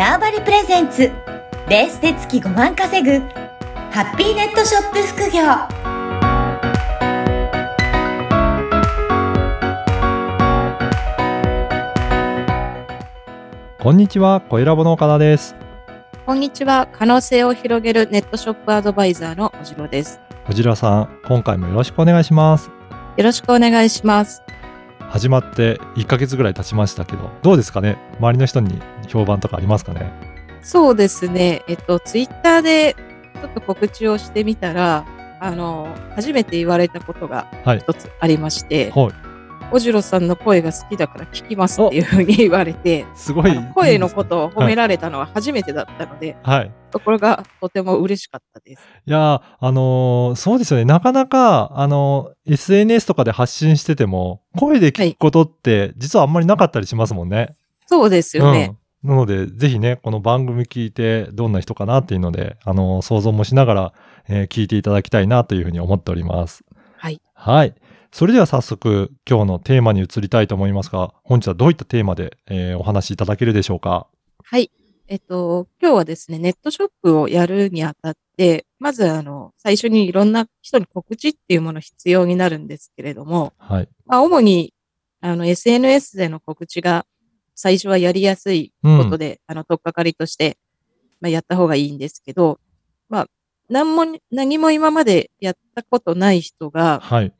ターバリプレゼンツベースで月5万稼ぐハッピーネットショップ副業こんにちは、小ラボの岡田です。こんにちは。可能性を広げるネットショップアドバイザーのおじろです。藤良さん、今回もよろしくお願いします。よろしくお願いします。始まって1ヶ月ぐらい経ちましたけど、どうですかね？周りの人に評判とかありますかね？そうですね。えっと、ツイッターでちょっと告知をしてみたら、あの、初めて言われたことがはい。一つありまして、はい。おじろさんの声が好きだから聞きますっていうふうに言われて、すごい。声のことを褒められたのは初めてだったので、はい。ところがとても嬉しかったです。いやー、あのーそうですよね。なかなか、あのー SNS とかで発信してても、声で聞くことって、実はあんまりなかったりしますもんね。そうですよね。うん。なので、ぜひね、この番組聞いて、どんな人かなっていうので、あのー想像もしながら、えー聞いていただきたいなというふうに思っております。はい。はい。それでは早速、今日のテーマに移りたいと思いますが、本日はどういったテーマで、えーお話しいただけるでしょうか？はい。えっと、今日はですね、ネットショップをやるにあたって、まず、あの、最初にいろんな人に告知っていうもの必要になるんですけれども、はい。まあ、主に、あの、SNS での告知が最初はやりやすいことで、あの、とっかかりとして、まあ、やった方がいいんですけど、まあ、何も、何も今までやったことない人が、はい。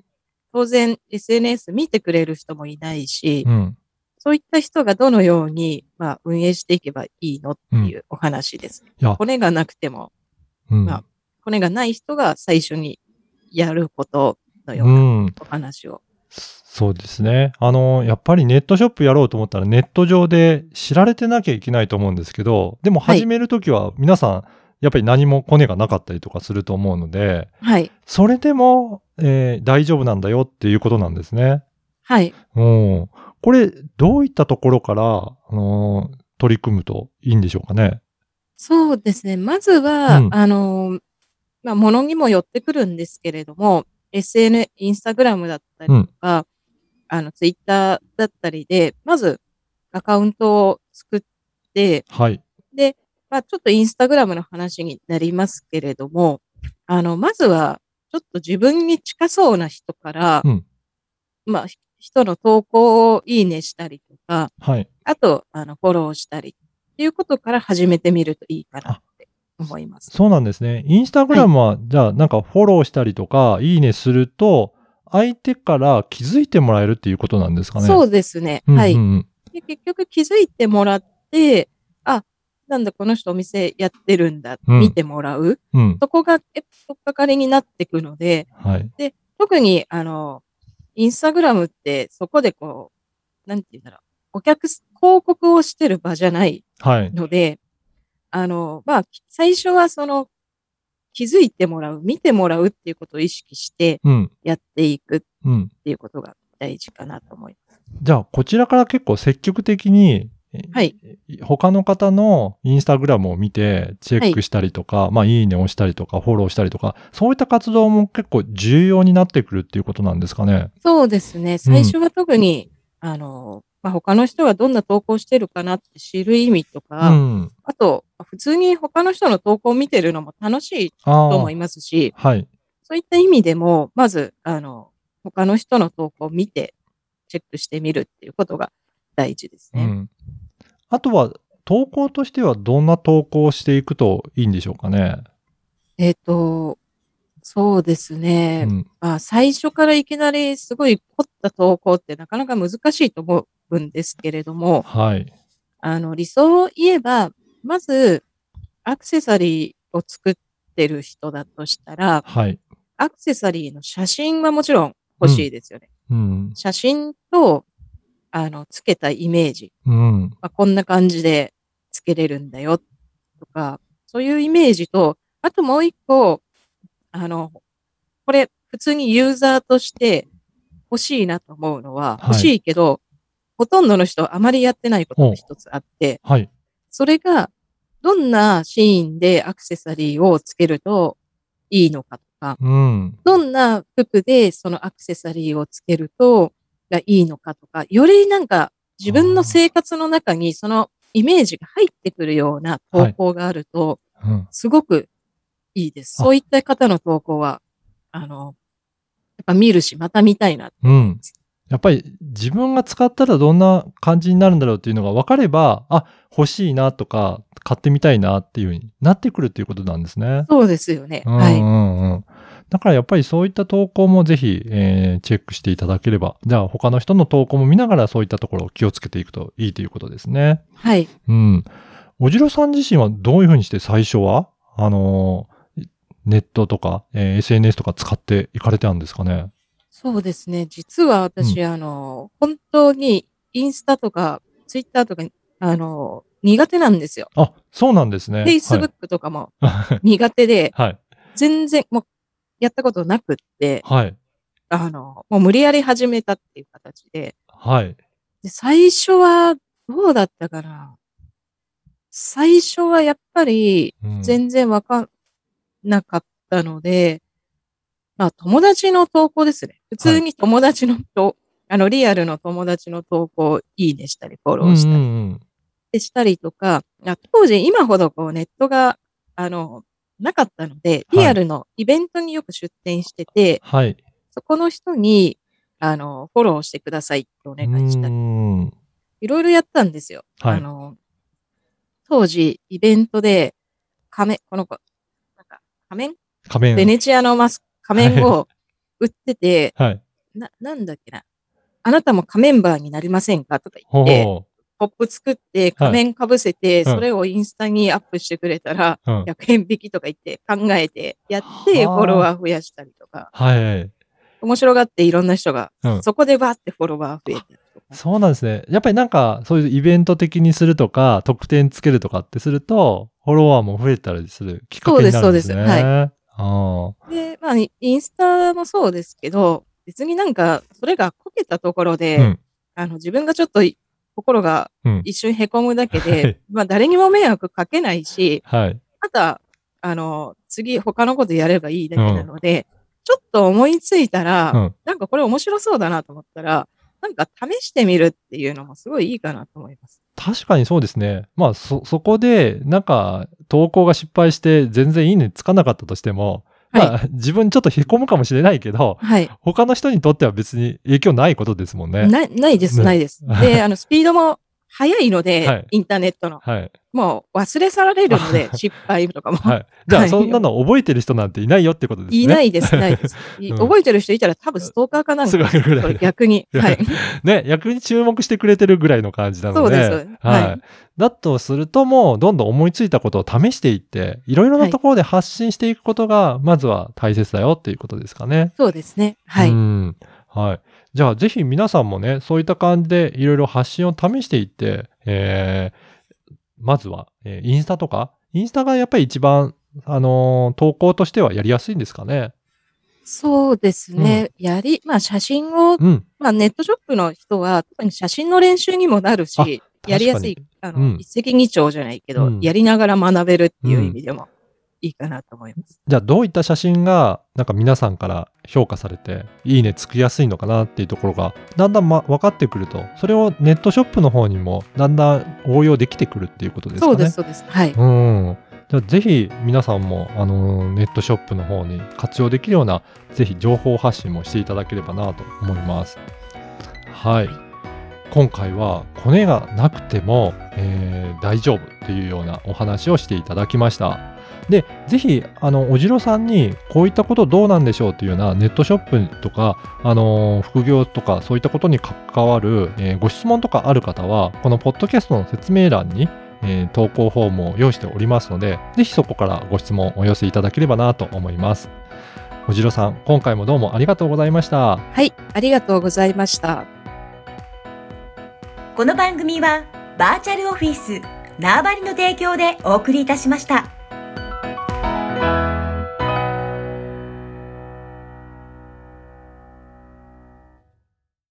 当然 SNS 見てくれる人もいないし、うん。そういった人がどのように、まあ、運営していけばいいのっていうお話です。いや、骨がなくても、うん。まあ骨がない人が最初にやることのよう。うなんお話を。そうですね。あの、やっぱりネットショップやろうと思ったらネット上で知られてなきゃいけないと思うんですけど、でもはい始めるときは皆さん、やっぱり何もコネがなかったりとかすると思うので、はい。それでも、えー大丈夫なんだよっていうことなんですね。はい。うん。これ、どういったところから、あのー取り組むといいんでしょうかね？そうですね。まずは、うんあの、まあ、ものにもよってくるんですけれども、SN、インスタグラムだったりとか、あの、ツイッターだったりで、まずアカウントを作って、はい。で、まあ、ちょっとインスタグラムの話になりますけれども、あの、まずは、ちょっと自分に近そうな人から、うんまあ、ひ人の投稿をいいねしたりとか、はい。あと、あの、フォローしたりっていうことから始めてみるといいかなって思います。そうなんですね。インスタグラムは、じゃあ、なんかフォローしたりとか、いいねすると、相手から気づいてもらえるっていうことなんですかね。そううですね。んはい、うんうんで。結局気づいてもらって、あ、なんだこの人お店やってるんだ、うん見てもらう？うん。そこが、え、とっかかりになっていくので、はい。特に、あの、インスタグラムってそこでこう、なんて言うんだろう、お客す、広告をしてる場じゃないはい。ので、あの、まあ、最初はその、気づいてもらう、見てもらうっていうことを意識してうん。やっていくっうん。ていうことが大事かなと思います。じゃあ、こちらから結構積極的に、えはい。他の方のインスタグラムを見てチェックしたりとか、まあ、いいねをしたりとか、フォローしたりとか、そういった活動も結構重要になってくるっていうことなんですかね？そうですね。最初は特に、あの、まあ、他の人がどんな投稿してるかなって知る意味とうか、ん。あと、普通に他の人の投稿を見てるのも楽しいと思い。ますし、はい。そういった意味でも、まず、あの、他の人の投稿を見て、チェックしてみるっていうことが大事ですね。うん。あとは、投稿としてはどんな投稿をしていくといいんでしょうかね？えっ、と、そうですね。うん。まあ、最初からいきなりすごい凝った投稿ってなかなか難しいと思うんですけれども、はい。あの、理想を言えば、まず、アクセサリーを作ってる人だとしたら、はい。アクセサリーの写真はもちろん欲しいですよね。うん。写真と、あの、つけたイメージ。うん。まあ、こんな感じでつけれるんだよとか、そういうイメージと、あともう一個、あの、これ普通にユーザーとして欲しいなと思うのは、はい欲しいけど、ほとんどの人あまりやってないことが一つあって、はい。それが、どんなシーンでアクセサリーをつけるといいのかとか、うん。どんな服でそのアクセサリーをつけるとがいいのかとか、よりなんか自分の生活の中にそのイメージが入ってくるような投稿があると、うん。すごくいいです。あそういった方の投稿は、あの、やっぱ見るし、また見たいな。うん。やっぱり自分が使ったらどんな感じになるんだろうっていうのが分かれば、あ、欲しいなとか、買ってみたいなっていう風になってくるっていうことなんですね。そうですよね。うんはい。うんうん。だからやっぱりそういった投稿もぜひ、えーチェックしていただければ、じゃあ他の人の投稿も見ながらそういったところを気をつけていくといいということですね。はい。うん。おじろさん自身はどういうふうにして最初は、あのーネットとか、えー SNS とか使っていかれたんですかね？そうですね。実は私、あの、本当にインスタとか、ツイッターとか、あの、苦手なんですよ。あ、そうなんですね。フェイスブックとかも苦手で、はい。全然、もう、やったことなくって、はい。あの、もう無理やり始めたっていう形で、はい。で最初は、どうだったかな。最初はやっぱり、うん全然わかんなかったので、まあ友達の投稿ですね。普通に友達のと、あのリアルの友達の投稿をいいねしたりフォローしたりうんうんうんでしたりとか、あ当時今ほどこうネットが、あの、なかったので、リアルのイベントによく出店してて、はい。そこの人に、あの、フォローしてくださいってお願いしたいろいろやったんですよ。はいあの、当時、イベントで、仮面、この子、なんか、仮面？仮面。ベネチアのマス仮面を売ってて、はい。な、なんだっけな。あなたも仮面バーになりませんか？とかほ言って、う。ポップ作って仮面かぶせて、うんそれをインスタにアップしてくれたら、うん。100円引きとか言って考えて、やってはあフォロワー増やしたりとか、はい。面白がっていろんな人が、うんそこでバーってフォロワー増えてるとか。そうなんですね。やっぱりなんか、そういうイベント的にするとか、特典つけるとかってすると、フォロワーも増えたりするきっかけになるんですね。そうですそうですはい。あで、まあ、イインスタもそうですけど、別になんか、それがこけたところで、うんあの、自分がちょっとい心が。一瞬凹むだけで、はいまあ、誰にも迷惑かけないし、はい。あとは、あの、次他のことやればいいだけなので、ちょっと思いついたら、うんなんかこれ面白そうだなと思ったら、なんか試してみるっていうのもすごいいいかなと思います。確かにそうですね。まあ、そ、そこで、なんか、投稿が失敗して、全然いいねつかなかったとしても、まあ、自分ちょっと凹むかもしれないけど、はい。他の人にとっては別に影響ないことですもんね。なないです、ねないです。で、あの、スピードも速いので、はいインターネットの。はい。もう忘れ去られるので、失敗とかも。はい。じゃあ、はいそんなの覚えてる人なんていないよってことですね。いないです、ないです。いうん覚えてる人いたら多分ストーカーかなんか。逆に。はい。ね、逆に注目してくれてるぐらいの感じなので。そうですそうですはい。はいだとするともう、どんどん思いついたことを試していって、いろいろなところで発信していくことが、まずは大切だよっていうことですかね。そうですね。はい。うん。はい。じゃあ、ぜひ皆さんもね、そういった感じでいろいろ発信を試していって、えー、まずは、えーインスタとか、インスタがやっぱり一番、あのー投稿としてはやりやすいんですかね？そうですね。やり、まあ写真を、うん。まあネットショップの人は、特に写真の練習にもなるあし、やりやすい確、あの、うん一石二鳥じゃないけど、うんやりながら学べるっていう意味でもいいかなと思います。じゃあ、どういった写真が、なんか皆さんから評価されて、いいねつきやすいのかなっていうところが、だんだん、ま、分かってくると、それをネットショップの方にも、だんだん応用できてくるっていうことですかね。そうです、そうです。はい。うん。じゃあぜひ皆さんも、あのネットショップの方に活用できるような、ぜひ情報発信もしていただければなと思います。はい。今回はコネがなくても、えー大丈夫っていうようなお話をしていただきました。で、ぜひ、あの、おじろさんに、こういったことどうなんでしょうっていうようなネットショップとか、あの副業とか、そういったことに関わる、えーご質問とかある方は、このポッドキャストの説明欄に、えー投稿フォームを用意しておりますので、ぜひそこからご質問をお寄せいただければなと思います。おじろさん、今回もどうもありがとうございました。はい。ありがとうございました。この番組はバーチャルオフィス縄張りの提供でお送りいたしました。